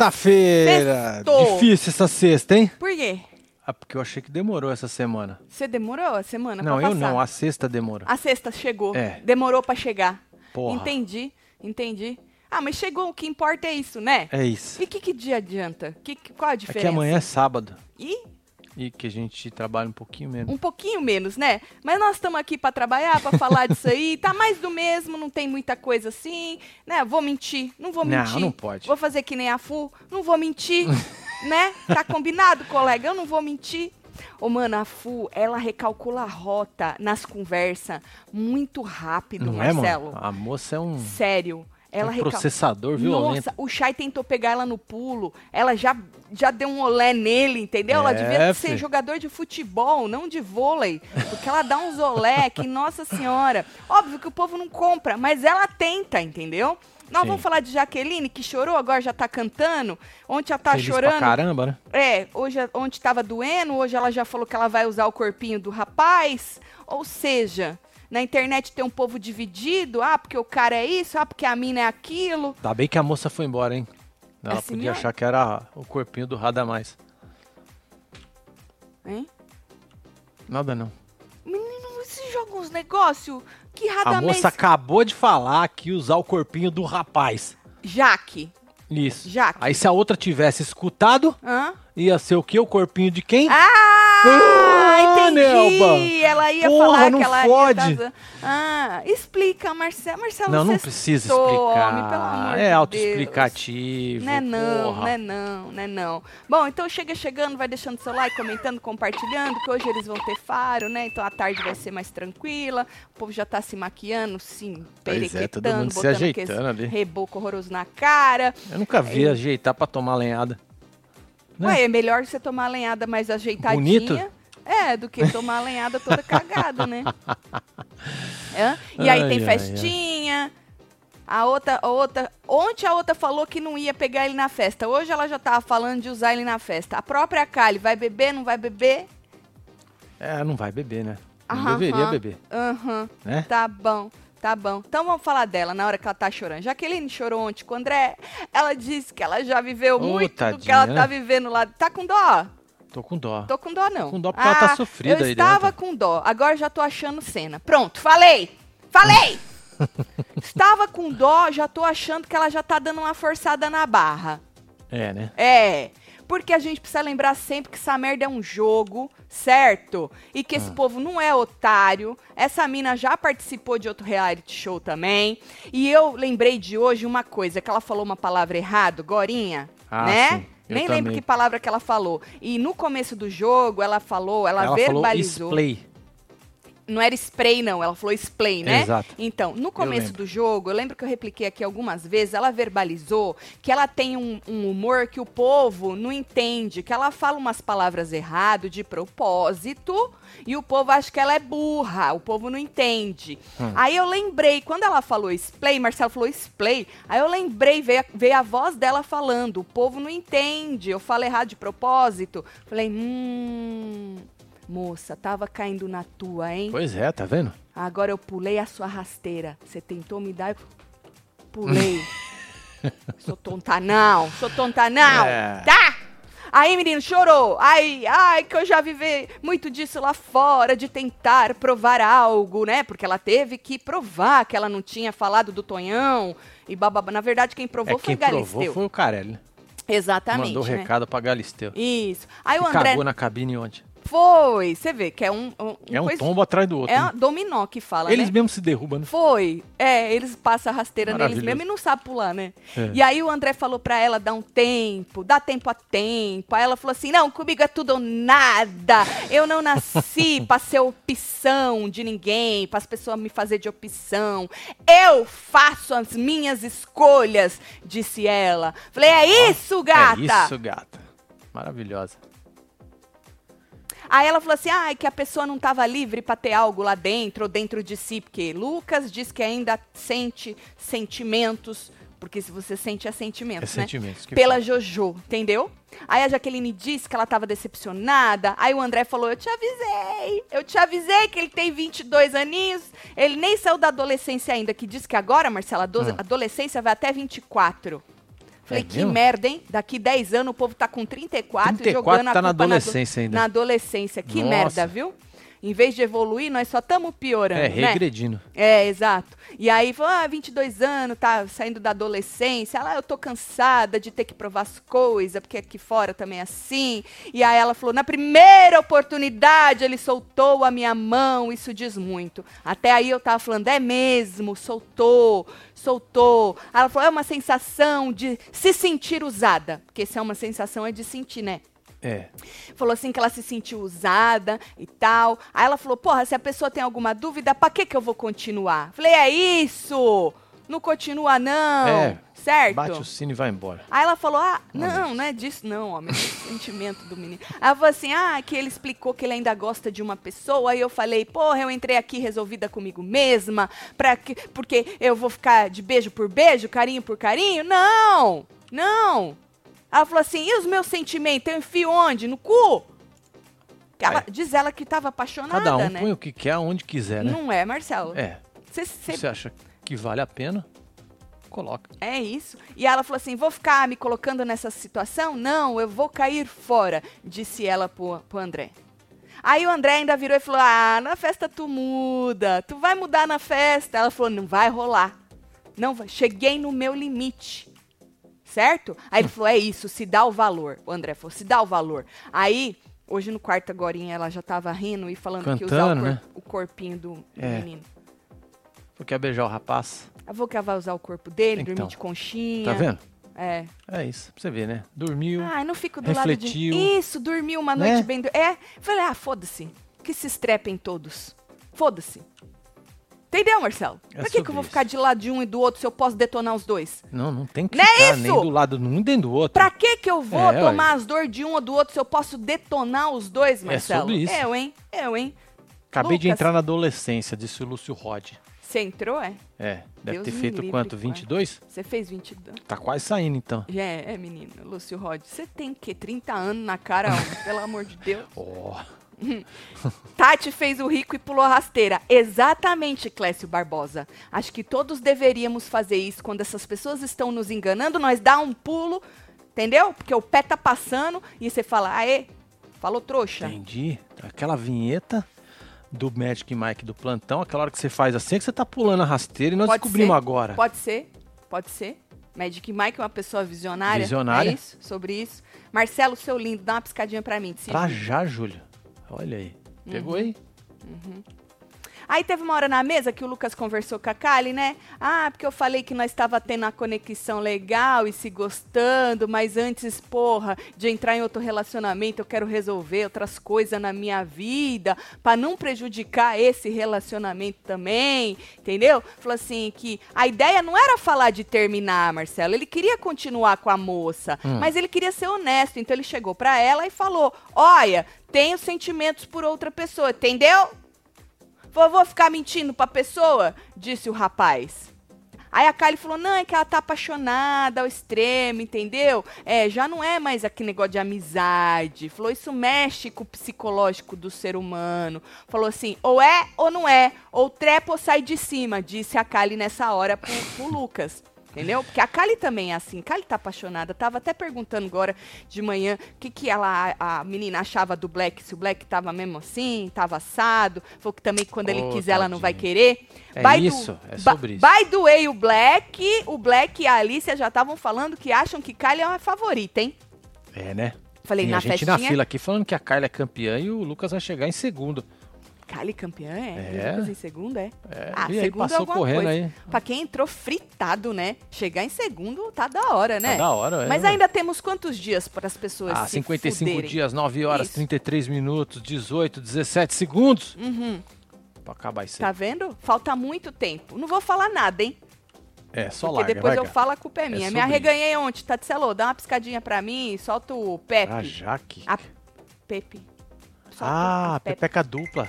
Sexta-feira. Difícil essa sexta, hein? Por quê? Ah, porque eu achei que demorou essa semana. Você demorou a semana não, pra eu passar? não. A sexta demora. A sexta chegou. É. Demorou pra chegar. Porra. Entendi, entendi. Ah, mas chegou, o que importa é isso, né? É isso. E o que, que dia adianta? Que, que- qual a É diferença? que amanhã é sábado. E E que a gente trabalha um pouquinho menos. um pouquinho menos, né? Mas nós estamos aqui pra trabalhar, pra falar disso aí. Tá mais do mesmo, não tem muita coisa assim, né? Vou mentir, não vou Não, mentir. não pode. Vou fazer que nem a Fu, não vou mentir, né? Tá combinado, colega? Eu não vou mentir. Ô, mano, a Fu, ela recalcula a rota nas conversas muito rápido, Não é, Marcelo. mano? A moça é um, Sério. Ela um recal- processador violento. Nossa, o Chay tentou pegar ela no pulo. Ela já, já deu um olé nele, entendeu? ela É, devia ser fi. jogador de futebol, não de vôlei. Porque ela dá uns olé que, nossa senhora. Óbvio que o povo não compra, mas ela tenta, entendeu? Nós Sim. vamos falar de Jaqueline, que chorou, agora já tá cantando. Ontem ela tá Feliz chorando. pra caramba, né? É, hoje, ontem tava doendo, hoje ela já falou que ela vai usar o corpinho do rapaz. Ou seja, na internet tem um povo dividido. Ah, porque o cara é isso, ah, porque a mina é aquilo. Ainda bem que a moça foi embora, hein? Ela Assim podia mesmo? achar que era o corpinho do Radamais. Hein? Nada não. Menino, você joga uns negócios que A radamente... moça acabou de falar que ia usar o corpinho do rapaz. Jaque. Isso. Jaque. Aí se a outra tivesse escutado, Hã? Ia ser o quê? O corpinho de quem? Ah, Ah, entendi. Nelba. Ela ia Porra, falar não que ela fode. ia... tá- Ah, explica, Marcelo. Marcelo, não, não precisa explicar. é de autoexplicativo. Não é não, porra. não é não, não é não. Bom, então chega chegando, vai deixando seu like, comentando, compartilhando, que hoje eles vão ter faro, né? Então a tarde vai ser mais tranquila. O povo já tá se maquiando, sim, Pois é, perequetando, todo mundo se ajeitando ali. reboco horroroso na cara. Eu nunca vi É. ajeitar pra tomar lenhada. Né? Ué, é melhor você tomar a lenhada mais ajeitadinha. Bonito? É, do que tomar a lenhada toda cagada, né? É? E aí Ai, tem ai, ai. festinha. A outra, a outra. Ontem a outra falou que não ia pegar ele na festa. Hoje ela já tava falando de usar ele na festa. A própria Kali vai beber, não vai beber? É, não vai beber, né? Não Aham, deveria aham. beber, Aham. né? Tá bom, tá bom. Então vamos falar dela na hora que ela tá chorando. Jaqueline chorou ontem com o André. Ela disse que ela já viveu Ô, muito do que tadinha, ela tá vivendo lá. Tá com dó? Tô com dó. Tô com dó, não. Com dó porque ela tá sofrida Eu aí estava dentro. com dó, agora já tô achando cena. Pronto, falei! Falei! estava com dó, já tô achando que ela já tá dando uma forçada na barra. É, né? É. Porque a gente precisa lembrar sempre que essa merda é um jogo, certo? E que Ah. esse povo não é otário. Essa mina já participou de outro reality show também. E eu lembrei de hoje uma coisa, que ela falou uma palavra errada, Gorinha, Ah, né? sim, eu Nem lembro também. que palavra que ela falou. E no começo do jogo, ela falou, ela, Ela falou verbalizou. splay. Não era spray, não, ela falou splay, né? Exato. Então, no começo do jogo, eu lembro que eu repliquei aqui algumas vezes, ela verbalizou que ela tem um, um humor que o povo não entende, que ela fala umas palavras errado de propósito e o povo acha que ela é burra, o povo não entende. Hum. Aí eu lembrei, quando ela falou splay, Marcelo falou splay, aí eu lembrei, veio a, veio a voz dela falando, o povo não entende, eu falo errado de propósito. Falei, hum, moça, tava caindo na tua, hein? Pois é, tá vendo? Agora eu pulei a sua rasteira. Você tentou me dar, eu pulei. sou tonta não, sou tonta não, É. tá? Aí, menino, chorou. Ai, ai, que eu já vivi muito disso lá fora, de tentar provar algo, né? Porque ela teve que provar que ela não tinha falado do Tonhão e bababa. Na verdade, quem provou é, foi quem Galisteu. provou foi o Carelli. Exatamente. Mandou né? recado pra Galisteu. Isso. Aí Que o André cagou na cabine ontem. Foi. Você vê que é um. um É um coisa- tombo atrás do outro. É né? dominó que fala, Eles né? mesmos se derrubam, né? Foi. É, eles passam a rasteira neles Maravilhoso. mesmo e não sabem pular, né? É. E aí o André falou pra ela dar um tempo, dá tempo a tempo. Aí ela falou assim: não, comigo é tudo ou nada. Eu não nasci pra ser opção de ninguém, para as pessoas me fazer de opção. Eu faço as minhas escolhas, disse ela. Falei, é isso, gata! É isso, gata. Maravilhosa. Aí ela falou assim: ah, que a pessoa não estava livre para ter algo lá dentro ou dentro de si, porque Lucas diz que ainda sente sentimentos, porque se você sente é É sentimentos, né? sentimentos. que Pela fala. Jojo, entendeu? Aí a Jaqueline disse que ela estava decepcionada. Aí o André falou: Eu te avisei, eu te avisei que ele tem 22 aninhos. Ele nem saiu da adolescência ainda, que diz que agora, Marcela, a Hum. adolescência vai até 24. Falei, É que mesmo? merda, hein? Daqui 10 anos o povo tá com 34, 34 jogando a tá na culpa ado- adolescência ainda. Na adolescência. Que Nossa. merda, viu? Em vez de evoluir, nós só estamos piorando, É, né? regredindo. É, exato. E aí falou, ah, 22 anos, tá saindo da adolescência. Ela, eu tô cansada de ter que provar as coisas, porque aqui fora também é assim. E aí ela falou, na primeira oportunidade ele soltou a minha mão, isso diz muito. Até aí eu tava falando, é mesmo, soltou, soltou. Ela falou, é uma sensação de se sentir usada. Porque se é uma sensação, é de sentir, né? É. falou assim que ela se sentiu usada e tal. Aí ela falou: "Porra, se a pessoa tem alguma dúvida, pra que que eu vou continuar?" Falei: "É isso! Não continua não." É, certo? Bate o sino e vai embora. Aí ela falou: Ah, não, não é disso, não, homem. É sentimento do menino. Aí ela falou assim: Ah, que ele explicou que ele ainda gosta de uma pessoa. Aí eu falei: Porra, eu entrei aqui resolvida comigo mesma, pra que, porque eu vou ficar de beijo por beijo, carinho por carinho? Não! Não! Ela falou assim: E os meus sentimentos? Eu enfio onde? No cu? Ela, É. Diz ela que tava apaixonada, Cada um né? põe o que quer, onde quiser, né? Não é, Marcelo? É. Cê- Se cê você acha que vale a pena, coloca. É isso. E ela falou assim: vou ficar me colocando nessa situação? Não, eu vou cair fora, disse ela pro, pro André. Aí o André ainda virou e falou: Ah, na festa tu muda, tu vai mudar na festa. Ela falou: Não vai rolar. Não vai. Cheguei no meu limite. Certo? Aí ele falou: É isso, se dá o valor. O André falou: Se dá o valor. Aí, hoje no quarto agora, ela já tava rindo e falando que usar o, Cantando, cor- né? o corpinho do, do É. menino. Tu quer beijar o rapaz? Eu vou que ela vai usar o corpo dele, Então. dormir de conchinha. Tá vendo? É. É isso. Pra você ver, né? Dormiu. Ai, não fico do refletiu. lado de... Isso, dormiu uma Né? noite bem... do- É, falei, ah, foda-se. Que se estrepem todos. Foda-se. Entendeu, Marcelo? É pra que, que eu vou ficar de lado de um e do outro se eu posso detonar os dois? Não, não tem que Não é ficar isso? nem do lado de um nem do outro. Pra que que eu vou É, tomar as dores de um ou do outro se eu posso detonar os dois, Marcelo? sobre isso. Eu, hein? Eu, hein? Acabei de Lucas. entrar na adolescência, disse o Lúcio Rod. Você entrou, é? É, deve Deus ter feito livre, quanto? pai. 22? Você fez 22. Tá quase saindo então. É, é, menino. Lúcio Rod, você tem que 30 anos na cara, homem, pelo amor de Deus. Ó, Tati fez o rico e pulou a rasteira. Exatamente, Clécio Barbosa. Acho que todos deveríamos fazer isso quando essas pessoas estão nos enganando, nós dá um pulo, entendeu? Porque o pé tá passando e você fala, aê, falou trouxa. entendi. Aquela vinheta do Magic Mike do plantão, aquela hora que você faz assim, é que você tá pulando a rasteira e nós Pode descobrimos ser, agora. Pode ser, pode ser. Magic Mike é uma pessoa visionária. Visionária. É isso, sobre isso. Marcelo, seu lindo, dá uma piscadinha pra mim. jeito. já, Júlia. Olha aí. Pegou Uhum. aí? Aí teve uma hora na mesa que o Lucas conversou com a Kali, né? Ah, porque eu falei que nós estava tendo uma conexão legal e se gostando, mas antes, porra, de entrar em outro relacionamento, eu quero resolver outras coisas na minha vida, pra não prejudicar esse relacionamento também, entendeu? Falou assim que a ideia não era falar de terminar, Marcelo, ele queria continuar com a moça, mas ele queria ser honesto, então ele chegou pra ela e falou: "Olha, tenho sentimentos por outra pessoa, entendeu?" Vou, ficar mentindo pra pessoa? Disse o rapaz. Aí a Kylie falou, não, é que ela tá apaixonada ao extremo, entendeu? É, já não é mais aquele negócio de amizade. Falou, isso mexe com o psicológico do ser humano. Falou assim, ou é ou não é, ou trepa ou sai de cima, disse a Kylie nessa hora pro, pro Lucas. Entendeu? Porque a Kali também é assim. Kali tá apaixonada. Tava até perguntando agora de manhã o que, que ela, a, a menina achava do Black. Se o Black tava mesmo assim, tava assado. Falou que também quando ele Ô, quiser ela não vai tadinho. querer. É By isso, é ba- sobre isso. By the way, o Black, o Black e a Alicia já estavam falando que acham que Kylie é uma favorita, hein? É, né? Falei, Tem na a gente festinha. na fila aqui falando que a Kyla é campeã e o Lucas vai chegar em segundo. Kylie campeã, é? É. Em segundo, é? É, Ah, e aí, segundo é passou alguma correndo coisa. aí. Pra quem entrou fritado, né? Chegar em segundo tá da hora, né? Tá da hora, é. Mas ainda temos quantos dias para as pessoas Ah, se 55 fuderem? dias, 9 horas, Isso. 33 minutos, 18, 17 segundos. Uhum. Pra acabar isso aí. Tá vendo? Falta muito tempo. Não vou falar nada, hein? É, só Porque larga, depois eu falo, a culpa é minha. Me sobre arreganhei ontem, Tatselo. Dá uma piscadinha pra mim, solta o Pepe. Ah, Jaque. A Pepe. Ah, pepeca dupla.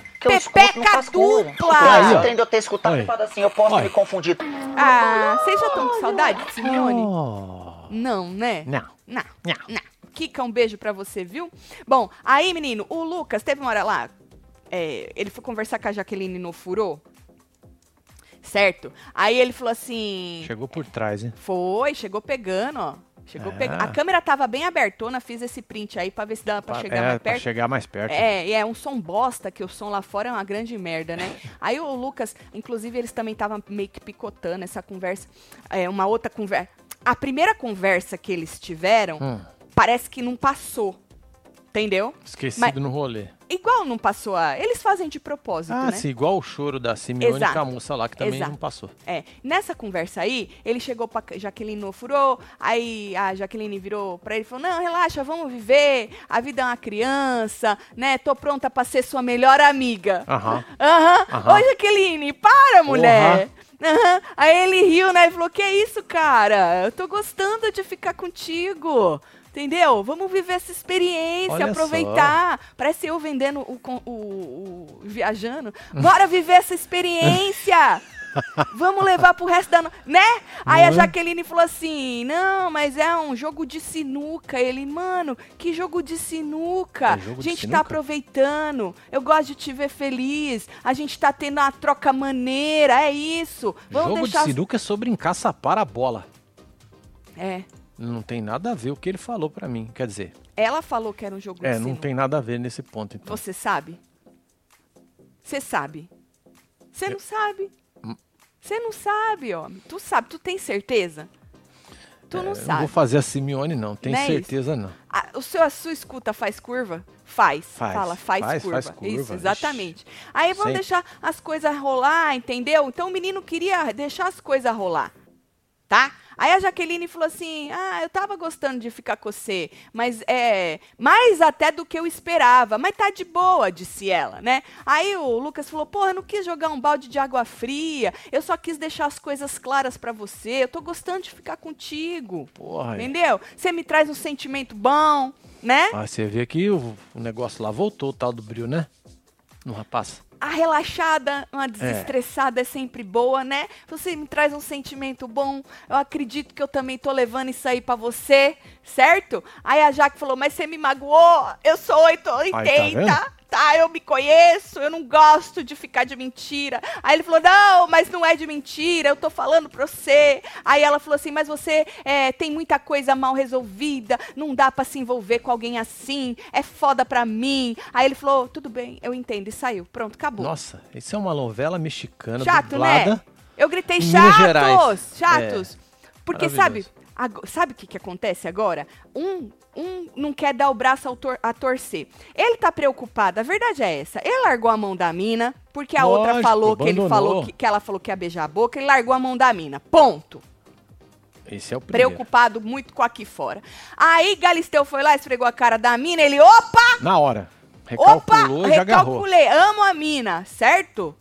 cura. dupla! Aí, ó. Eu ter escutado e falado assim, eu posso Olha. me confundir. Ah, vocês já estão com saudade de Simeone? Oh. Não, né? Não. Não. Não. Não. Kika, um beijo pra você, viu? Bom, aí, menino, o Lucas, teve uma hora lá, é, ele foi conversar com a Jaqueline no Furô, certo? Aí ele falou assim... Chegou por trás, hein? Foi, chegou pegando, ó. Chegou a É. A câmera tava bem abertona, fiz esse print aí pra ver se dava pra chegar é, mais pra perto. chegar mais perto. É, e é um som bosta, que o som lá fora é uma grande merda, né? Aí o Lucas, inclusive, eles também estavam meio que picotando essa conversa. É, uma outra conversa. A primeira conversa que eles tiveram, Hum, parece que não passou. Entendeu? esquecido Mas- no rolê. Igual não passou a. Eles fazem de propósito, Ah, né? sim, igual o choro da Simeone Exato. com a moça lá, que também Exato. não passou. É, nessa conversa aí, ele chegou pra Jaqueline ofurou, aí a Jaqueline virou pra ele e falou: Não, relaxa, vamos viver, a vida é uma criança, né? Tô pronta pra ser sua melhor amiga. Aham. Aham. Aham. Ô, Jaqueline, para, mulher. Aham. Aí ele riu, né? Ele falou: Que isso, cara? Eu tô gostando de ficar contigo. Entendeu? Vamos viver essa experiência, Olha aproveitar. Parece eu vendendo o, con- o- o- viajando. Bora viver essa experiência! Vamos levar pro resto da. No... Né? Aí a? Jaqueline falou assim: não, mas é um jogo de sinuca. Ele, mano, que jogo de sinuca? É jogo a gente sinuca? tá aproveitando. Eu gosto de te ver feliz. A gente tá tendo uma troca maneira. É isso. Vamos Jogo deixar. de sinuca é sobre encaçapar a bola. É. Não tem nada a ver o que ele falou pra mim. Quer dizer, Ela falou que era um jogo é, não tem nada a ver nesse ponto, então. Você sabe? Você sabe? Você não sabe? Hum. Você não sabe, homem. Tu sabe, tu tem certeza? Tu É, não eu não sabe. vou fazer a Simeone, não. Tenho Não é certeza, não. A, o seu, a sua escuta faz curva? Faz. Faz. Fala, faz, Faz, curva. faz curva, Isso, ixi. exatamente. Aí vamos Sempre. deixar as coisas rolar, entendeu? Então o menino queria deixar as coisas rolar. Tá? Aí a Jaqueline falou assim: Ah, eu tava gostando de ficar com você, mas é. Mais até do que eu esperava. Mas tá de boa, disse ela, né? Aí o Lucas falou: Porra, eu não quis jogar um balde de água fria. Eu só quis deixar as coisas claras pra você. Eu tô gostando de ficar contigo. Porra. aí. Entendeu? Você me traz um sentimento bom, né? Ah, você vê que o, o negócio lá voltou, o tal do brilho, né? No rapaz. A relaxada, uma desestressada é. sempre boa, né? Você me traz um sentimento bom. Eu acredito que eu também tô levando isso aí pra você, certo? Aí a Jaque falou: Mas você me magoou? Eu sou 880. vendo? Tá, eu me conheço, eu não gosto de ficar de mentira. Aí ele falou: Não, mas não é de mentira, eu tô falando pra você. Aí ela falou assim: Mas você é, tem muita coisa mal resolvida, não dá pra se envolver com alguém assim, é foda pra mim. Aí ele falou: Tudo bem, eu entendo, e saiu. Pronto, acabou. Nossa, isso é uma novela mexicana Chato, dublada. né? Eu gritei chatos, Gerais. chatos. Porque sabe, Maravilhoso. ago- sabe o que, que acontece agora? Um, um não quer dar o braço ao tor- a torcer. Ele tá preocupado, a verdade é essa. Ele largou a mão da mina, porque a outra Lógico, falou que ele falou que, que ela falou que ia beijar a boca, ele largou a mão da mina. Ponto. Esse é o primeiro. Preocupado muito com aqui fora. Aí Galisteu foi lá, esfregou a cara da mina, ele, opa! Na hora. Opa, Recalculou e já agarrou. recalculei, amo a mina, certo?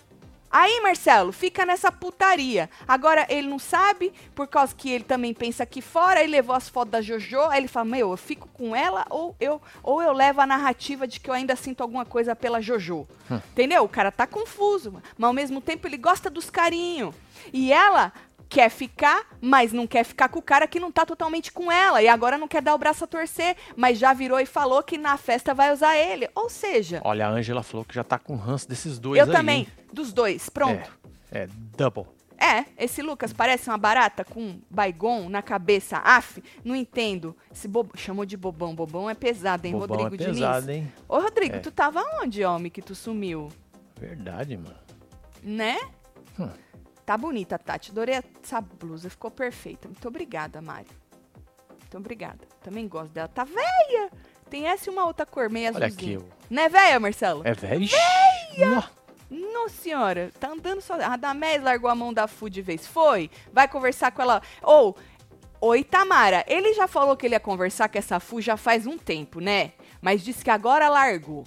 Aí, Marcelo, fica nessa putaria. Agora, ele não sabe, por causa que ele também pensa aqui fora, ele levou as fotos da Jojo, aí ele fala, meu, eu fico com ela ou eu, ou eu levo a narrativa de que eu ainda sinto alguma coisa pela Jojo. Hum. Entendeu? O cara tá confuso, mas ao mesmo tempo ele gosta dos carinhos. E ela quer ficar, mas não quer ficar com o cara que não tá totalmente com ela. E agora não quer dar o braço a torcer, mas já virou e falou que na festa vai usar ele. Ou seja, Olha, a Ângela falou que já tá com ranço desses dois eu aí. também, hein? dos dois, pronto. É, é double. É. esse Lucas parece uma barata com baigon na cabeça. Af, não entendo. Esse bobo, chamou de bobão. Bobão é pesado, hein, Bobão Rodrigo é pesado, Diniz? hein? Ô, Rodrigo, É. tu tava onde, homem, que tu sumiu? Verdade, mano. Né? Hum. Tá bonita, Tati. Adorei essa blusa. Ficou perfeita. Muito obrigada, Mari. Muito obrigada. Também gosto dela. Tá velha. Tem essa e uma outra cor, meio Olha azulzinha. aqui. Não é velha, Marcelo? É velho. Nó. Nossa senhora, tá andando só. A Radamés largou a mão da Fu de vez. Foi? Vai conversar com ela. Ou, oi, Tamara. Ele já falou que ele ia conversar com essa Fu já faz um tempo, né? Mas disse que agora largou.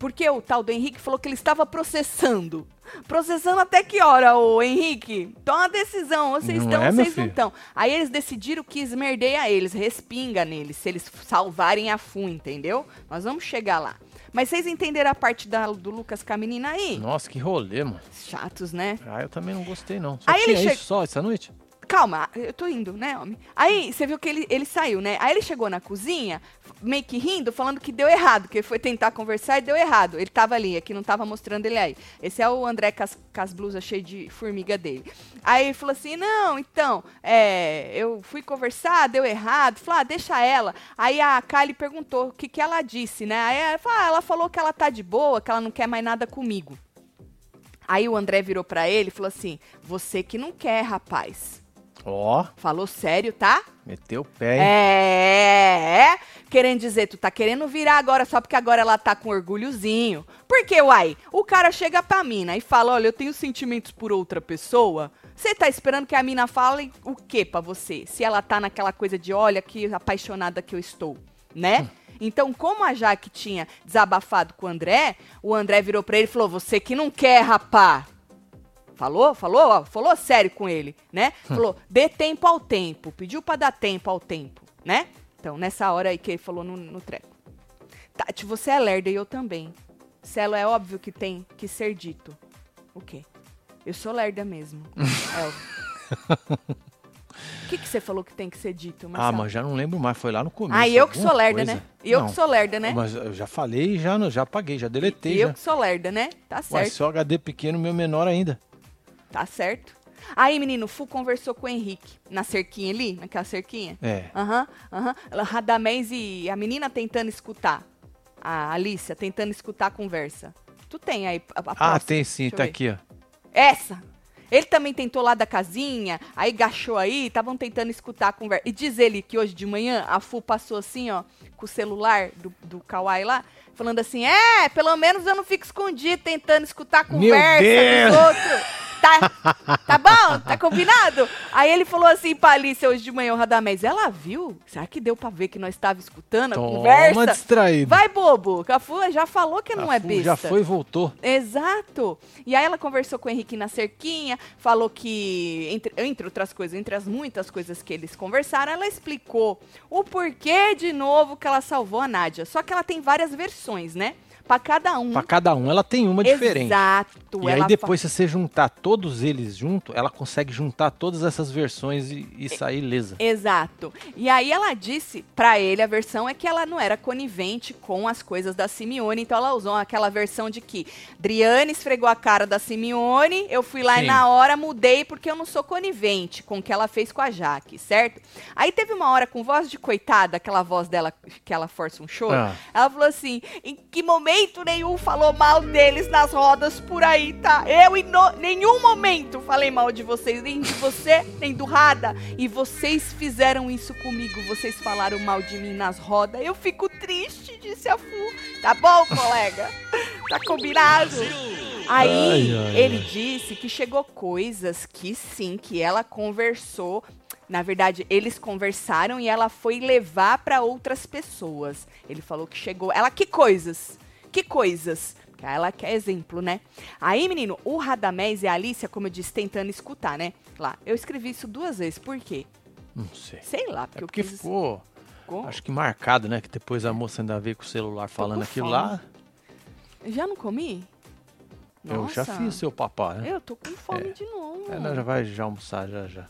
Porque o tal do Henrique falou que ele estava processando. Processando até que hora, ô Henrique? Toma decisão, vocês Não estão é, vocês não estão. Aí eles decidiram que esmerdeia eles, respinga neles, se eles salvarem a Fu, entendeu? Nós vamos chegar lá. Mas vocês entenderam a parte da- do Lucas com a menina aí? Nossa, que rolê, mano. Chatos, né? Ah, eu também não gostei, não. Só Aí ele che- isso só essa noite? Calma, eu tô indo, né, homem? Aí você viu que ele, ele saiu, né? Aí ele chegou na cozinha, meio que rindo, falando que deu errado, que ele foi tentar conversar e deu errado. Ele tava ali, aqui não tava mostrando ele aí. Esse é o André com as, com as blusas cheias de formiga dele. Aí ele falou assim: não, então, é, eu fui conversar, deu errado. Falou, ah, deixa ela. Aí a Kylie perguntou o que, que ela disse, né? Aí ela falou, ah, ela falou que ela tá de boa, que ela não quer mais nada comigo. Aí o André virou pra ele e falou assim: Você que não quer, rapaz. Ó, Falou sério, tá? meteu o pé, hein? É, é. Querendo dizer, tu tá querendo virar agora só porque agora ela tá com orgulhozinho. Porque, uai, o cara chega pra mina e fala: Olha, eu tenho sentimentos por outra pessoa. Você tá esperando que a mina fale o quê pra você? Se ela tá naquela coisa de: Olha, que apaixonada que eu estou, né? Então, como a Jaque tinha desabafado com o André, o André virou pra ele e falou: Você que não quer, rapá. Falou, falou, ó, falou sério com ele, né? Falou, dê tempo ao tempo. Pediu pra dar tempo ao tempo, né? Então, nessa hora aí que ele falou no, no treco. Tati, você é lerda e eu também. Celo é óbvio que tem que ser dito. O quê? Eu sou lerda mesmo. é. O que, que você falou que tem que ser dito, Ah, Marcelo? mas já não lembro mais, foi lá no começo. Ah, eu que sou lerda, coisa. né? Eu Não, que sou lerda, né? Mas eu já falei já, já apaguei, já deletei. E eu já. que sou lerda, né? Tá certo. seu HD pequeno, meu menor ainda. Tá certo. Aí, menino, o Fu conversou com o Henrique na cerquinha ali, naquela cerquinha. É. Aham, aham. Ela- Radamés e a menina tentando escutar. A Alicia tentando escutar a conversa. Tu tem aí a, a Ah, próxima? tem sim, Deixa tá aqui, ó. Essa. Ele também tentou lá da casinha, aí gachou aí, estavam tentando escutar a conversa. E diz ele que hoje de manhã a Fu passou assim, ó, com o celular do, do Kawaii lá, falando assim: é, pelo menos eu não fico escondido tentando escutar a Meu conversa Deus! dos outros. Tá, tá bom? Tá combinado? Aí ele falou assim pra Alice hoje de manhã, o Radamés, ela viu? Será que deu pra ver que nós estávamos escutando a Toma conversa? distraído. Vai, bobo. Cafu já falou que não A é besta. Já foi e voltou. Exato. E aí ela conversou com o Henrique na cerquinha, falou que, entre, entre outras coisas, entre as muitas coisas que eles conversaram, ela explicou o porquê de novo que ela salvou a Nádia. Só que ela tem várias versões, né? Pra cada um. Pra cada um, ela tem uma diferente. Exato. E aí depois, se você juntar todos eles junto, ela consegue juntar todas essas versões e, e sair lesa. Exato. E aí ela disse pra ele, a versão é que ela não era conivente com as coisas da Simeone, então ela usou aquela versão de que Driane esfregou a cara da Simeone, eu fui lá Sim. e na hora mudei porque eu não sou conivente com o que ela fez com a Jaque, certo? Aí teve uma hora com voz de coitada, aquela voz dela que ela força um choro, Ah. ela falou assim, em que momento nenhum falou mal deles nas rodas por aí, tá? Eu em no- nenhum momento falei mal de vocês, nem de você, nem do Rada. E vocês fizeram isso comigo, vocês falaram mal de mim nas rodas. Eu fico triste, disse a Fu. Tá bom, colega? Tá combinado? Aí Ai, ai, ele ai. disse que chegou coisas que sim, que ela conversou. Na verdade, eles conversaram e ela foi levar pra outras pessoas. Ele falou que chegou. Ela, que coisas? Que coisas? Porque Ela quer exemplo, né? Aí, menino, o Radamés e a Alicia, como eu disse, tentando escutar, né? Lá. Eu escrevi isso duas vezes. Por quê? Não sei. Sei lá, É porque eu porque quis. ficou, ficou- acho que marcado, né? Que depois a moça ainda veio com o celular falando aquilo fome. lá. Já não comi? Eu já fiz seu papai, né? Eu tô com fome É. de novo. É, nós já vai já almoçar, já, já.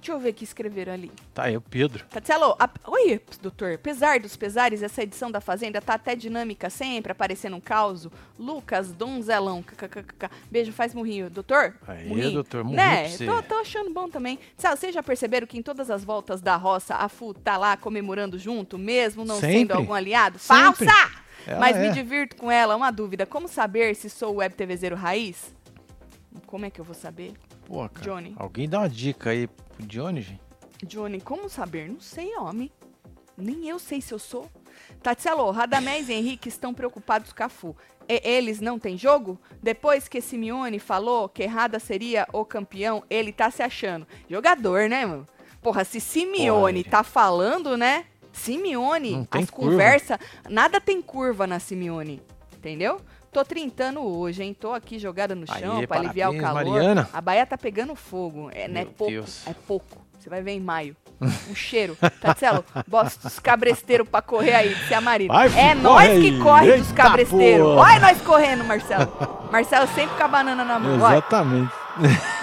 Deixa eu ver o que escreveram ali. Tá o Pedro. Tatielo, a- oi, doutor. Apesar dos pesares, essa edição da Fazenda tá até dinâmica sempre, aparecendo um caos. Lucas Donzelão, kkkk. Beijo, faz murrinho. Doutor? Aí, Murrinho. doutor, murrinho Né? Tô, tô achando bom também. Sabe, vocês já perceberam que em todas as voltas da roça, a Fu tá lá comemorando junto, mesmo não sendo Sempre. algum aliado? Sempre. Falsa! Ela Mas é. me divirto com ela. Uma dúvida, como saber se sou web TVzeiro raiz? Como é que eu vou saber? Pô, cara. Johnny. Alguém dá uma dica aí pro Johnny, gente? Johnny, como saber? Não sei, homem. Nem eu sei se eu sou. Tatselo, Radamés e Henrique estão preocupados com a Fu. E eles não têm jogo? Depois que Simeone falou que Errada seria o campeão, ele tá se achando. Jogador, né, mano? Porra, se Simeone Porra, tá falando, né? Simeone, as conversas, nada tem curva na Simeone, entendeu? Tô trintando hoje, hein? Tô aqui jogada no chão Aê, pra aliviar o calor. Mariana. A baia tá pegando fogo. É, é Meu pouco. Deus. É pouco. Você vai ver em maio. Um cheiro. Tatselo, bota os cabresteiros pra correr aí, se a Marina. Vai, é nós que corre dos cabresteiros. Olha nós correndo, Marcelo. Marcelo sempre com a banana na mão. Exatamente.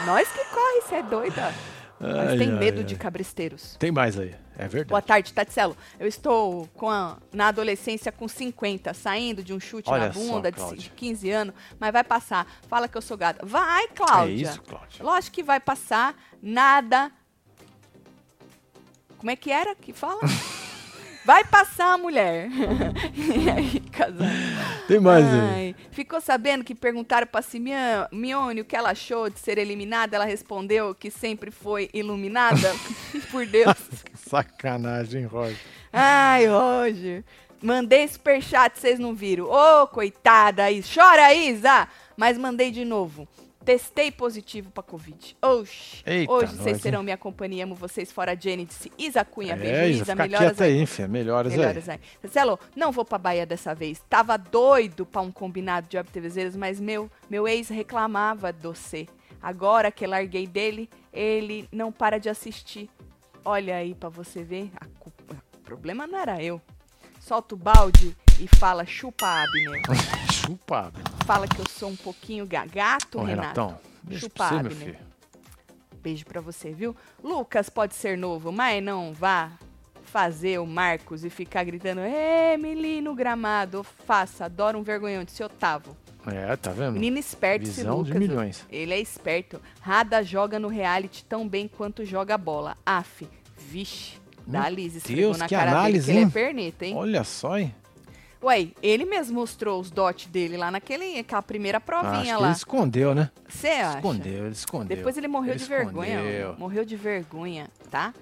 nós que corre, você é doida. Mas Ai, tem ai, medo ai. de cabresteiros. Tem mais aí. É verdade. Boa tarde, Tatselo. Eu estou com a- na adolescência com 50, saindo de um chute Olha na só, bunda de, Cláudia. de 15 anos, mas vai passar. Fala que eu sou gata. Vai, Cláudia. É isso, Cláudia. Lógico que vai passar. Nada. Como é que era que fala? vai passar, mulher. e aí, casal. Tem mais aí. Ai, ficou sabendo que perguntaram pra Simeone o que ela achou de ser eliminada? Ela respondeu que sempre foi iluminada. Por Deus. Sacanagem, Roger. Ai, Roger. Mandei superchat, vocês não viram. Ô, coitada, Isa. Chora, Isa! Mas mandei de novo. Testei positivo pra Covid. Oxi. Eita, Hoje nós, vocês hein? serão minha companhia. Amo vocês fora Jenny. Disse Isa Cunha. É, Beijo, Isa, Melhoras aí. Melhoras, Melhoras aí. aí. Marcelo, não vou pra Bahia dessa vez. Tava doido pra um combinado de OBTVzeiros, mas meu, meu ex reclamava do C. Agora que larguei dele, ele não para de assistir. Olha aí pra você ver. A culpa- o problema não era eu. Solta o balde e fala chupa Abner. Chupa. Fala que eu sou um pouquinho gagato, Ô, Renato. Renatão. Beijo Chupa, pra você, meu Abner. filho. Beijo pra você, viu? Lucas pode ser novo, mas não vá fazer o Marcos e ficar gritando Emily no gramado. Faça, adoro um vergonhão de seu Otávio. É, tá vendo? Menino esperto esse Visão Lucas. de milhões. Ele é esperto. Rada joga no reality tão bem quanto joga bola. Af, vixe. Meu Da Liz esfregou Deus, na que cara análise, dele que ele é perneta, hein? Olha só, hein? Ué, ele mesmo mostrou os dotes dele lá naquele, aquela primeira Acho provinha que lá. ele escondeu, né? Você acha? Escondeu, ele escondeu. Depois ele morreu Ele de vergonha. escondeu. Morreu de vergonha, tá?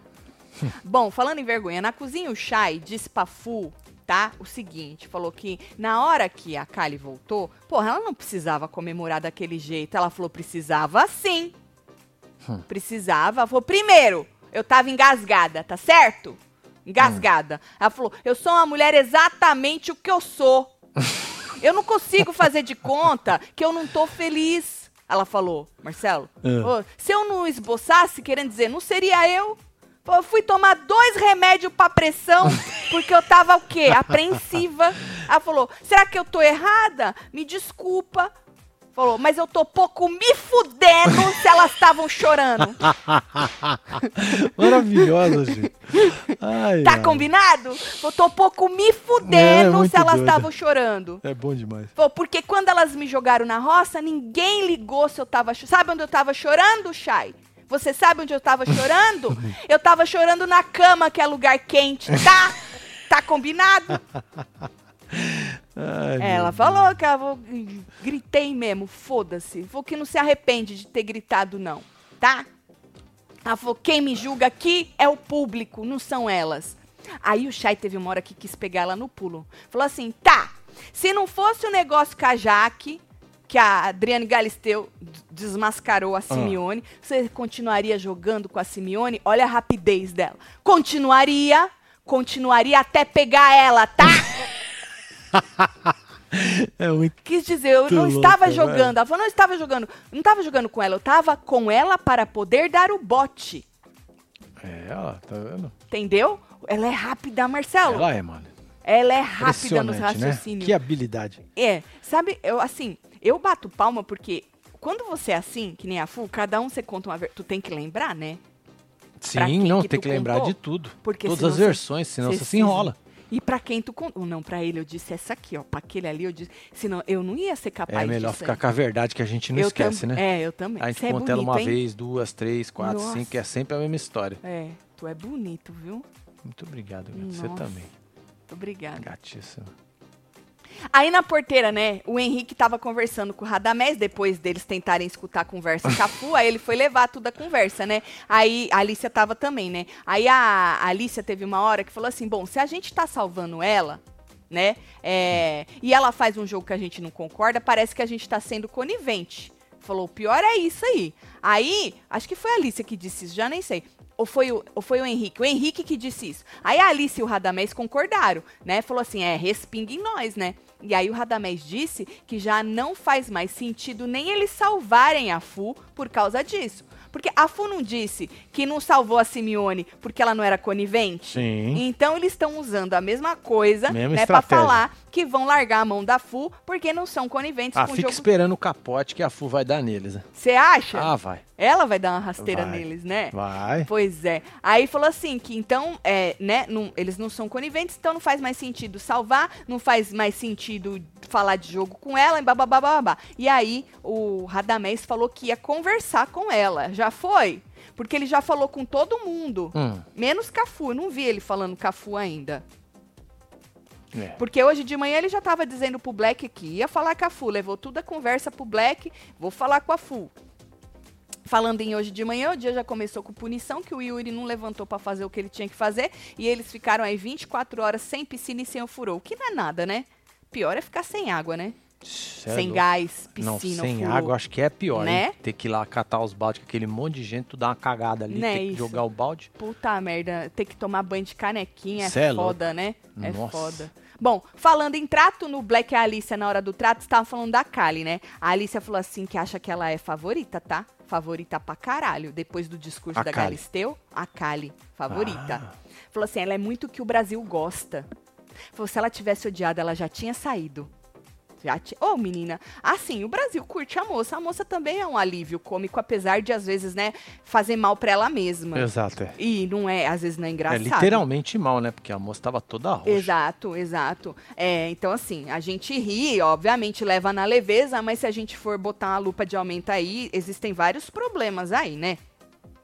Bom, falando em vergonha, na cozinha o Chay disse pra Fu, tá? O seguinte, falou que na hora que a Kali voltou, porra, ela não precisava comemorar daquele jeito. Ela falou, precisava sim. Hum. Precisava. Falou, primeiro, eu tava engasgada, tá certo? Engasgada. Ela falou, eu sou uma mulher exatamente o que eu sou. Eu não consigo fazer de conta que eu não tô feliz. Ela falou, Marcelo, ô, se eu não esboçasse, querendo dizer, não seria eu. Eu fui tomar dois remédios pra pressão, porque eu tava o quê? Apreensiva. Ela falou, será que eu tô errada? Me desculpa. Falou, mas eu tô pouco me fudendo se elas estavam chorando. Maravilhosa, gente. Ai, Tá ai. combinado? Eu tô pouco me É, fudendo muito se elas estavam chorando. É bom demais. Pô, porque quando elas me jogaram na roça, ninguém ligou se eu tava chorando. Sabe onde eu tava chorando, Chay? Você sabe onde eu tava chorando? Eu tava chorando na cama, que é lugar quente, tá? Tá combinado? Ai, Ela falou que falou, gritei mesmo, foda-se. Falou que não se arrepende de ter gritado, não, tá? Ela falou, quem me julga aqui é o público, não são elas. Aí o Chay teve uma hora que quis pegar ela no pulo. Falou assim, tá, se não fosse o negócio com a Jaque, que a Adriane Galisteu desmascarou a Simeone, você continuaria jogando com a Simeone? Olha a rapidez dela. Continuaria, continuaria até pegar ela, tá? É muito. Quis dizer, eu não estava jogando. Ela falou, não estava jogando. Não estava jogando com ela, eu estava com ela para poder dar o bote. É, ela, tá vendo? Entendeu? Ela é rápida, Marcelo. Ela é, mano. Ela é rápida nos né? raciocínios. Que habilidade. É, sabe, eu assim, eu bato palma porque quando você é assim, que nem a Fu, cada um você conta uma. Tu tem que lembrar, né? Sim, não, que tem que lembrar contou? de tudo. Porque Todas as versões, senão você se- enrola. E pra quem tu contou? Não, pra ele eu disse essa aqui, ó. Pra aquele ali eu disse. Senão eu não ia ser capaz É melhor disso ficar aí. com a verdade que a gente não eu esquece, tam- né? É, eu também. A gente Você é conta ela bonito, uma hein? vez, duas, três, quatro, Nossa. cinco, é sempre a mesma história. É, tu é bonito, viu? Muito obrigado. Você também. Obrigada. Gatíssima. Aí na porteira, né, o Henrique tava conversando com o Radamés, depois deles tentarem escutar a conversa com a Fu, aí ele foi levar tudo a conversa, né? Aí a Alicia tava também, né? Aí a, Alicia teve uma hora que falou assim: bom, se a gente tá salvando ela, né? é, e ela faz um jogo que a gente não concorda, parece que a gente tá sendo conivente. Falou, o pior é isso aí. Aí, acho que foi a Alicia que disse isso, já nem sei. Ou foi, o, ou foi o Henrique? O Henrique que disse isso. Aí a Alice e o Radamés concordaram, né? Falou assim, é, respinga em nós, né? E aí o Radamés disse que já não faz mais sentido nem eles salvarem a Fu por causa disso. Porque a Fu não disse que não salvou a Simeone porque ela não era conivente? Sim. Então eles estão usando a mesma coisa, Mesma né, para falar que vão largar a mão da Fu porque não são coniventes Ah, com o fica jogo. esperando o capote que a Fu vai dar neles. né? Você acha? Ah, vai. Ela vai dar uma rasteira Vai. neles, né? Vai. Pois é. Aí falou assim que então, é, né, não- eles não são coniventes, então não faz mais sentido salvar, não faz mais sentido falar de jogo com ela, e babá. E aí o Radamés falou que ia conversar com ela. Já foi? Porque ele já falou com todo mundo, Hum, menos Cafu. Eu não vi ele falando Cafu ainda. é. Porque hoje de manhã ele já tava dizendo pro Black que ia falar com a Fu, levou toda a conversa pro Black, vou falar com a Fu. Falando em hoje de manhã, o dia já começou com punição, que o Yuri não levantou pra fazer o que ele tinha que fazer, e eles ficaram aí 24 horas sem piscina e sem o furou, que não é nada, né? Pior é ficar sem água, né? Cê é sem gás, Não, piscina, sem furou. água acho que é pior, Né? hein? Ter que ir lá catar os baldes com aquele monte de gente, tu dá uma cagada ali, Né, ter que jogar o balde. Puta merda, ter que tomar banho de canequinha Cê é, é louco. foda, né? É Nossa. foda. Bom, falando em trato, no Black e a Alicia, na hora do trato, estavam falando da Kali, né? A Alicia falou assim que acha que ela é favorita, tá? Favorita pra caralho. Depois do discurso A da Kali. Galisteu, a Kali, favorita. Ah. Falou assim, ela é muito o que o Brasil gosta. Falou, se ela tivesse odiado, ela já tinha saído. Ti... Ô, menina, assim, o Brasil curte a moça. A moça também é um alívio cômico, apesar de, às vezes, né, fazer mal pra ela mesma. Exato, é. E não é, às vezes não é É engraçado. literalmente mal, né? Porque a moça tava toda roxa. Exato, exato. É, então, assim, a gente ri, obviamente leva na leveza, mas se a gente for botar uma lupa de aumento aí, existem vários problemas aí, né?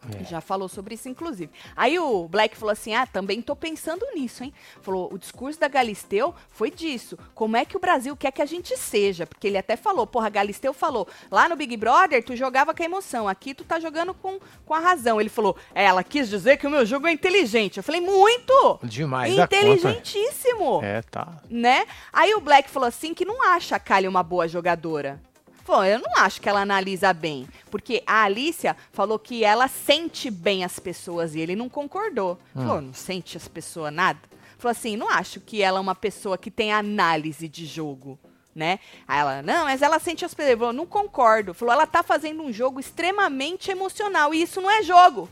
É. Já falou sobre isso, inclusive. Aí o Black falou assim: ah, também tô pensando nisso, hein? Falou: o discurso da Galisteu foi disso. Como é que o Brasil quer que a gente seja? Porque ele até falou: porra, Galisteu falou, lá no Big Brother tu jogava com a emoção, aqui tu tá jogando com, com a razão. Ele falou: é, ela quis dizer que o meu jogo é inteligente. Eu falei: muito! Demais. Inteligentíssimo! É, tá. né? Aí o Black falou assim que não acha a Kylie uma boa jogadora. Falou, eu não acho que ela analisa bem. Porque a Alicia falou que ela sente bem as pessoas e ele não concordou. Falou, não sente as pessoas nada? Falou assim, não acho que ela é uma pessoa que tem análise de jogo. Né? Aí ela, não, mas ela sente as pessoas. Falou, não concordo. Falou, ela tá fazendo um jogo extremamente emocional. E isso não é jogo.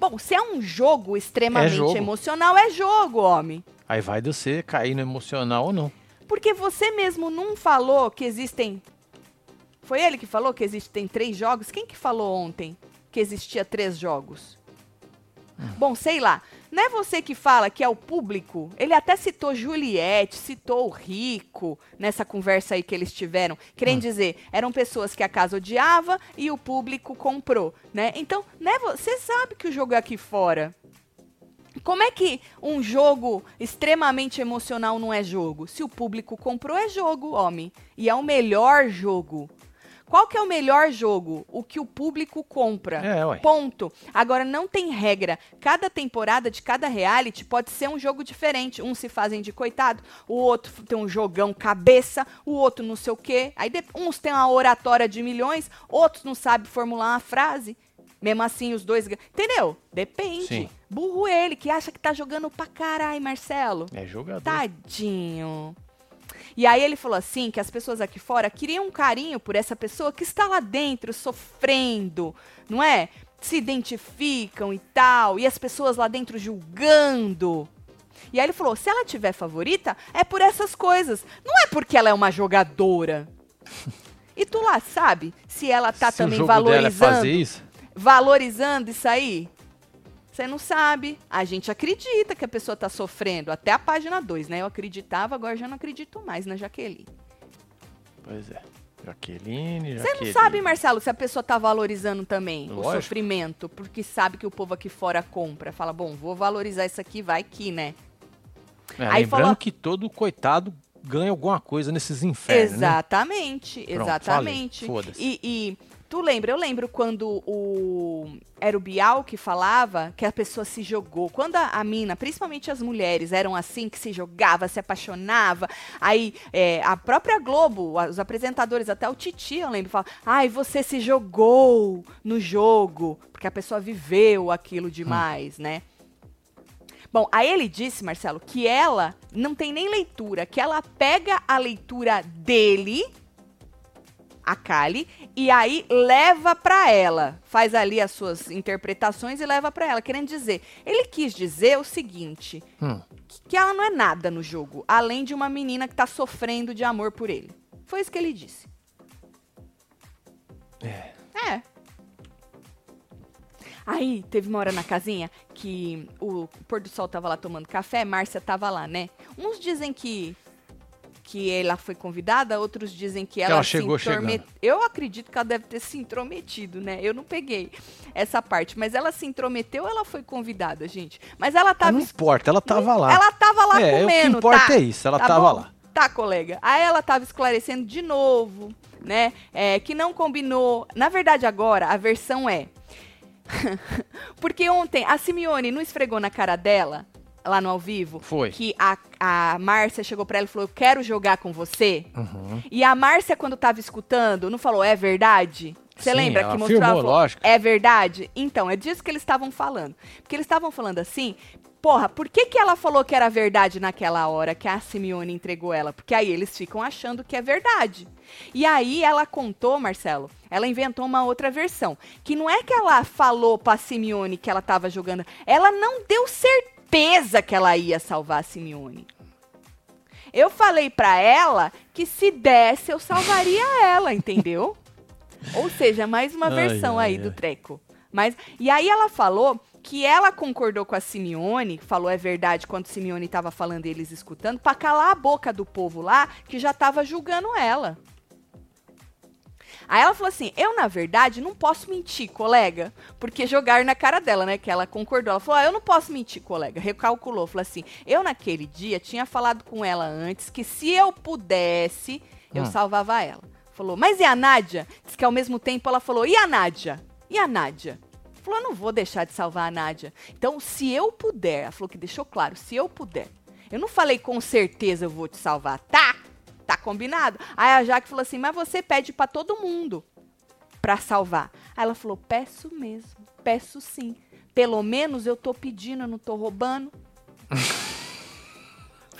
Bom, se é um jogo extremamente jogo. emocional, é jogo, homem. Aí vai de você cair no emocional ou não. Porque você mesmo não falou que existem. Foi ele que falou que existem três jogos? Quem que falou ontem que existia três jogos? Bom, sei lá. Não é você que fala que é o público? Ele até citou Juliette, citou o Rico nessa conversa aí que eles tiveram. Querendo dizer, eram pessoas que a casa odiava e o público comprou, né? Então, né, você sabe que o jogo é aqui fora. Como é que um jogo extremamente emocional não é jogo? Se o público comprou, é jogo, homem. E é o melhor jogo. Qual que é o melhor jogo? O que o público compra. É, ué. Ponto. Agora, não tem regra. Cada temporada de cada reality pode ser um jogo diferente. Um se fazem de coitado, o outro tem um jogão cabeça, o outro não sei o quê. Aí de- uns têm uma oratória de milhões, outros não sabem formular uma frase. Mesmo assim, os dois. Entendeu? Depende. Sim. Burro ele, que acha que tá jogando pra caralho, Marcelo. É jogador. Tadinho. E aí ele falou assim que as pessoas aqui fora queriam um carinho por essa pessoa que está lá dentro sofrendo, não é? Se identificam e tal, e as pessoas lá dentro julgando. E aí ele falou: se ela tiver favorita, é por essas coisas. Não é porque ela é uma jogadora. E tu lá sabe se ela tá Se também é valorizando fazer isso, valorizando isso aí? Você não sabe. A gente acredita que a pessoa tá sofrendo. Até a página 2, né? Eu acreditava, agora já não acredito mais na Jaqueline. pois é. Jaqueline, Você não sabe, Marcelo, se a pessoa tá valorizando também o Lógico. sofrimento, porque sabe que o povo aqui fora compra. Fala, bom, vou valorizar isso aqui, vai que, né? É, Aí lembrando que todo coitado ganha alguma coisa nesses infernos, né? exatamente, Pronto, exatamente. falei. E, e tu lembra? Eu lembro quando o era o Bial que falava que a pessoa se jogou. Quando a, a mina, principalmente as mulheres, eram assim que se jogava, se apaixonava. Aí é, a própria Globo, os apresentadores, até o Titi, eu lembro, fala: "Ai, você se jogou no jogo", porque a pessoa viveu aquilo demais, né? Bom, aí ele disse, Marcelo, que ela não tem nem leitura, que ela pega a leitura dele, a Kali, e aí leva pra ela. Faz ali as suas interpretações e leva pra ela, querendo dizer. Ele quis dizer o seguinte: Hum. que ela não é nada no jogo, além de uma menina que tá sofrendo de amor por ele. Foi isso que ele disse. É. É. Aí, teve uma hora na casinha que o pôr do sol tava lá tomando café, Márcia tava lá, né? Uns dizem que que ela foi convidada, outros dizem que ela, ela se chegou intromet- Eu acredito que ela deve ter se intrometido, né? Eu não peguei essa parte, mas ela se intrometeu, ela foi convidada, gente. Mas ela Ah, tava não importa, ela tava lá. ela tava lá É, o que comendo, importa tá? é isso, ela Tá tava bom? lá. Tá, colega. Aí ela tava esclarecendo de novo, né? É, que não combinou. Na verdade, agora, a versão é. Porque ontem a Simeone não esfregou na cara dela, lá no ao vivo, Foi. que a, a Márcia chegou pra ela e falou: Eu quero jogar com você. Uhum. E a Márcia, quando tava escutando, não falou: É verdade? Você Sim, lembra que mostrou? falou, lógico. É verdade? Então, é disso que eles estavam falando. Porque eles estavam falando assim, porra, por que, que ela falou que era verdade naquela hora que a Simeone entregou ela? Porque aí eles ficam achando que é verdade. E aí ela contou, Marcelo, ela inventou uma outra versão. Que não é que ela falou pra Simeone que ela tava jogando, ela não deu certeza que ela ia salvar a Simeone. Eu falei pra ela que se desse eu salvaria ela, entendeu? Ou seja, mais uma Ai, versão ai, aí do ai. treco. Mas, e aí ela falou que ela concordou com a Simeone, falou é verdade quando Simeone tava falando e eles escutando, pra calar a boca do povo lá que já tava julgando ela. Aí ela falou assim: eu, na verdade, não posso mentir, colega. Porque jogaram na cara dela, né? Que ela concordou. Ela falou: ah, eu não posso mentir, colega. Recalculou. Falou assim: eu, naquele dia, tinha falado com ela antes que se eu pudesse, eu Hum. salvava ela. Falou, mas e a Nádia? Diz que ao mesmo tempo ela falou: e a Nádia? E a Nádia? Falou: eu não vou deixar de salvar a Nádia. Então, se eu puder, ela falou que deixou claro: se eu puder. Eu não falei com certeza eu vou te salvar, tá? Tá combinado? Aí a Jaque falou assim: mas você pede pra todo mundo pra salvar. Aí ela falou: peço mesmo, peço sim. Pelo menos eu tô pedindo, eu não tô roubando.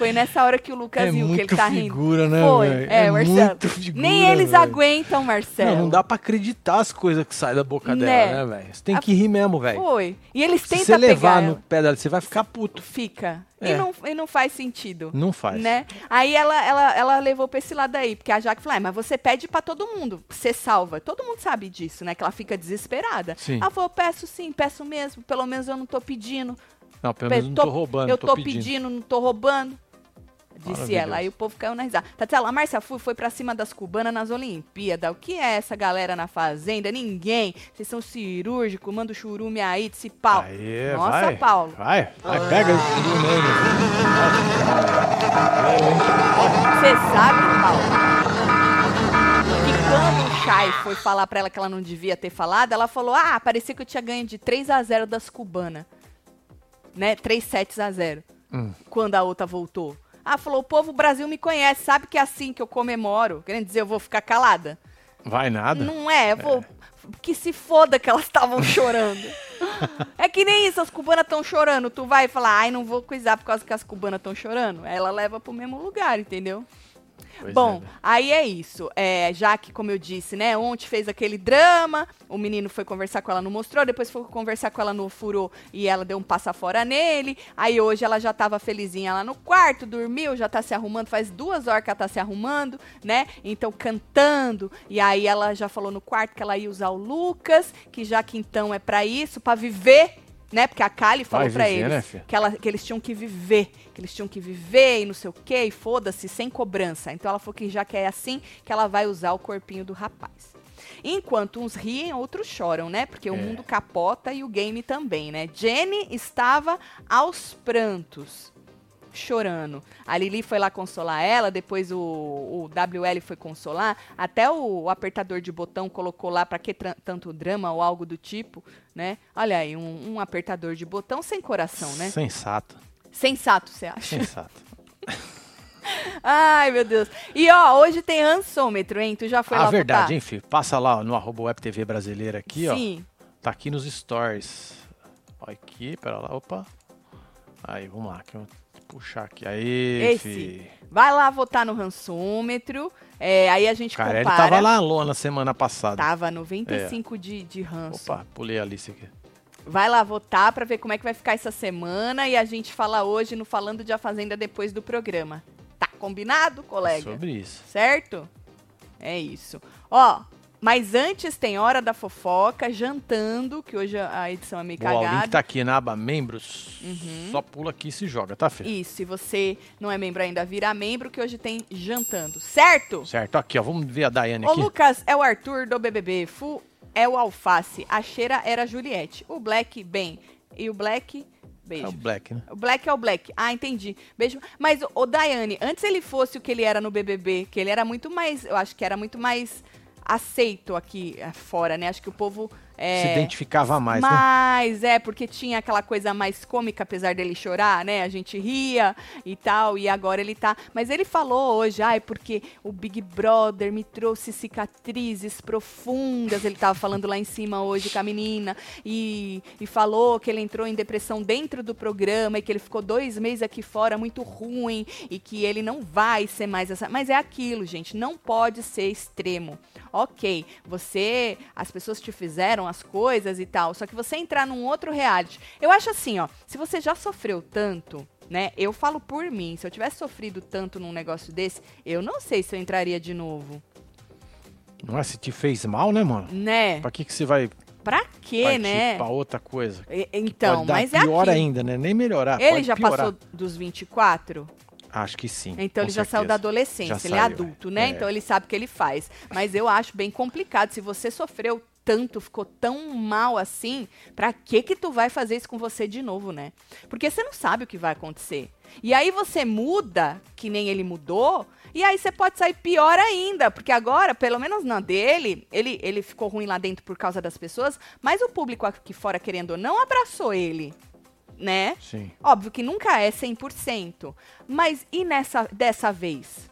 Foi nessa hora que o Lucas É viu que ele tá rindo. figura, né, Foi, é, É Marcelo. figura, Nem eles velho. aguentam, Marcelo. Não, não dá pra acreditar as coisas que saem da boca Né? dela, né, velho? Você tem A- que rir mesmo, velho. Foi. E eles Se tentam você levar no pé dela, você vai ficar puto. Fica. É. E, não, e não faz sentido. Não faz. Né? Aí ela, ela, ela levou pra esse lado aí, porque a Jaque falou, ah, mas você pede pra todo mundo, você salva. Todo mundo sabe disso, né? Que ela fica desesperada. Sim. Ela falou, peço sim, peço mesmo, pelo menos eu não tô pedindo. Não, pelo Pe- menos não tô roubando, Eu tô, tô pedindo. pedindo. não tô roubando. Disse ela. Aí o povo caiu na risada. Tatiana, a Márcia Fu foi pra cima das cubanas nas Olimpíadas. O que é essa galera na fazenda? Ninguém. Vocês são cirúrgicos, manda o churume aí, desse pau. Aê, Nossa, vai. Paulo. Vai, vai, pega esse churume aí, Você sabe, Paulo, que quando o Chay foi falar pra ela que ela não devia ter falado, ela falou: Ah, parecia que eu tinha ganho de 3 a 0 das cubanas. Né? 3 sets a 0. Hum. Quando a outra voltou. Ah, falou: o povo o Brasil me conhece, sabe que é assim que eu comemoro. Querendo dizer, eu vou ficar calada. Vai nada. Não é, eu vou. Que se foda que elas estavam chorando. é que nem isso, as cubanas estão chorando. Tu vai falar, ai, não vou coisar por causa que as cubanas estão chorando. Ela leva pro mesmo lugar, entendeu? Pois Bom, é, né? aí é isso. É, já que, como eu disse, né, ontem fez aquele drama, o menino foi conversar com ela, não mostrou, depois foi conversar com ela no furou e ela deu um passa fora nele. Aí hoje ela já tava felizinha lá no quarto, dormiu, já tá se arrumando, faz duas horas que ela tá se arrumando, né? Então cantando. E aí ela já falou no quarto que ela ia usar o Lucas, que já que então é pra isso, pra viver. Né? Porque a Kali falou viver, eles né, que, ela- que eles tinham que viver, que eles tinham que viver e não sei o quê, e foda-se, sem cobrança. Então ela falou que já que é assim, que ela vai usar o corpinho do rapaz. Enquanto uns riem, outros choram, né? Porque o É. mundo capota e o game também, né? Jenny estava aos prantos, chorando. A Lili foi lá consolar ela, depois o, o WL foi consolar, até o, apertador de botão colocou lá pra que tanto drama ou algo do tipo, né? Olha aí, um, um apertador de botão sem coração, né? Sensato, Sensato, você acha? sensato. Ai, meu Deus. E ó, hoje tem rançômetro, hein? Tu já foi ah, lá verdade, votar? hein, filho? Passa lá no arroba Web TV brasileira aqui, ó. Sim. Tá aqui nos stories. Aqui, pera lá, opa. Aí, vamos lá. Puxar aqui. Aí, Esse. fi. Vai lá votar no rançômetro. é, aí a gente Carelli compara. tava lá lona semana passada. Tava 95 de, de ranço. Opa, pulei a Alice aqui. Vai lá votar pra ver como é que vai ficar essa semana e a gente fala hoje no Falando de A Fazenda depois do programa. Tá combinado, colega? Sobre isso. Certo? É isso. Ó, mas antes tem Hora da Fofoca, jantando, que hoje a edição é meio Boa, o link cagada. tá aqui na aba membros. Uhum. Só pula aqui e se joga, tá, Fê? Isso, se você não é membro ainda, vira membro, que hoje tem jantando, certo? Certo, aqui, ó. Vamos ver a Daiane O aqui. Lucas é o Arthur do BBB, Fu é o Alface, a Cheira era a Juliette, o Black, bem, e o Black, É beijo. o Black, né? O Black é o Black. Ah, entendi. Beijo. Mas o Daiane, antes ele fosse o que ele era no BBB, que ele era muito mais, eu acho que era muito mais aceito aqui eh, fora, né? Acho que o povo é, Se identificava mais, né? mas é, porque tinha aquela coisa mais cômica, apesar dele chorar, né? A gente ria e tal, e agora ele tá. Mas ele falou hoje, ai, porque o Big Brother me trouxe cicatrizes profundas. Ele tava falando lá em cima hoje com a menina, e, e falou que ele entrou em depressão dentro do programa e que ele ficou dois meses aqui fora muito ruim e que ele não vai ser mais essa. Mas é aquilo, gente, não pode ser extremo. Ok, você, as pessoas te fizeram as coisas e tal, só que você entrar num outro reality. Eu acho assim, ó, se você já sofreu tanto, né? Eu falo por mim, se eu tivesse sofrido tanto num negócio desse, eu não sei se eu entraria de novo, Não é se te fez mal, né, mano? né? Pra que, que você vai Pra quê, partir né? pra outra coisa? E- Então, mas é pior aquilo. ainda, né? Nem melhorar. Ele já piorar. passou dos 24? Acho que sim. Então ele já saiu da certeza. adolescência, Já ele é saiu, adulto, né? é. Então ele sabe o que ele faz. Mas eu acho bem complicado. Se você sofreu tanto, ficou tão mal assim, pra que que tu vai fazer isso com você de novo, né? Porque você não sabe o que vai acontecer. E aí você muda, que nem ele mudou, e aí você pode sair pior ainda, porque agora, pelo menos na dele, ele, ele ficou ruim lá dentro por causa das pessoas, mas o público aqui fora, querendo ou não, abraçou ele, né? Sim. Óbvio que nunca é 100%. Mas e nessa dessa vez?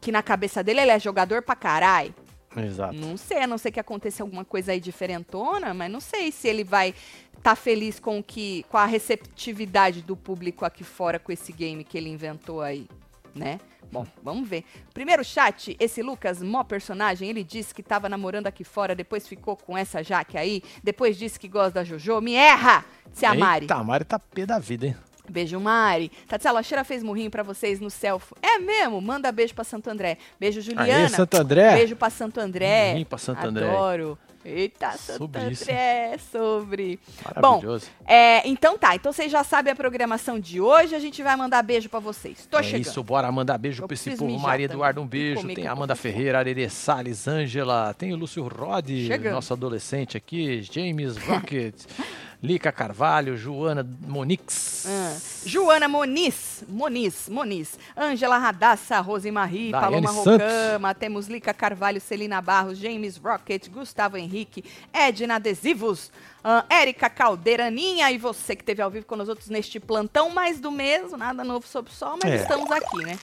Que na cabeça dele ele é jogador pra caralho? Exato. Não sei, a não ser que aconteça alguma coisa aí diferentona, mas não sei se ele vai estar feliz com o que com a receptividade do público aqui fora com esse game que ele inventou aí, né? Bom, vamos ver. Primeiro chat, esse Lucas, mó personagem, ele disse que tava namorando aqui fora, depois ficou com essa Jaque aí, depois disse que gosta da Jojo. Me erra, se a Mari. Eita, a Mari tá pé da vida, hein? Beijo, Mari. Tatiana, Cheira fez murrinho pra vocês no selfie. É mesmo? Manda beijo pra Santo André. Beijo, Juliana. Aí, Santo André. Beijo pra Santo André. Murrinho pra Santo André. Adoro. Eita, Santo Sobre isso. André, sobre. Maravilhoso. É, então tá, então vocês já sabem a programação de hoje, a gente vai mandar beijo pra vocês. Tô é chegando. isso, bora mandar beijo Eu pra esse povo. Maria também. Eduardo, um beijo. Tem a Amanda Ferreira, Arerê Salles, Ângela. Tem o Lúcio Rod, Chegando. nosso adolescente aqui. James Rocket. Lica Carvalho, Joana Monix. Ah, Joana Moniz, Moniz, Moniz, Ângela Radassa, Rosemarie, Paloma. Rocama, temos Lica Carvalho, Celina Barros, James Rocket, Gustavo Henrique, Edna Adesivos, ah, Érica Caldeira, Aninha e você que esteve ao vivo com nós outros neste plantão, mais do mesmo, nada novo sobre o sol, mas É. estamos aqui, né?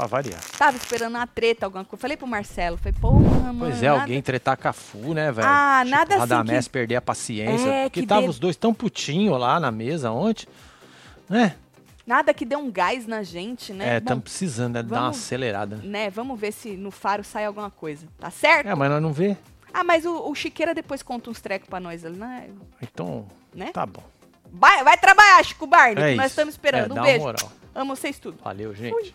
Pra variar. Tava esperando uma treta, alguma coisa. Falei pro Marcelo, falei, porra, mano. Pois é, nada- alguém tretar com a Fu, né, velho? Ah, Tipo, nada assim Radamés que- perder a paciência. É, porque que tava os dois tão putinho lá na mesa ontem. Né? Nada que dê um gás na gente, né? É, estamos precisando né, dar uma vamos- acelerada. né? né, vamos ver se no faro sai alguma coisa. Tá certo? É, mas nós não vê. Ah, mas o, o Chiqueira depois conta uns trecos pra nós ali, né? Então, Né? tá bom. Vai, vai trabalhar, Chico Barney, É nós estamos esperando. É, um dá uma beijo. moral. Amo vocês tudo. Valeu, gente.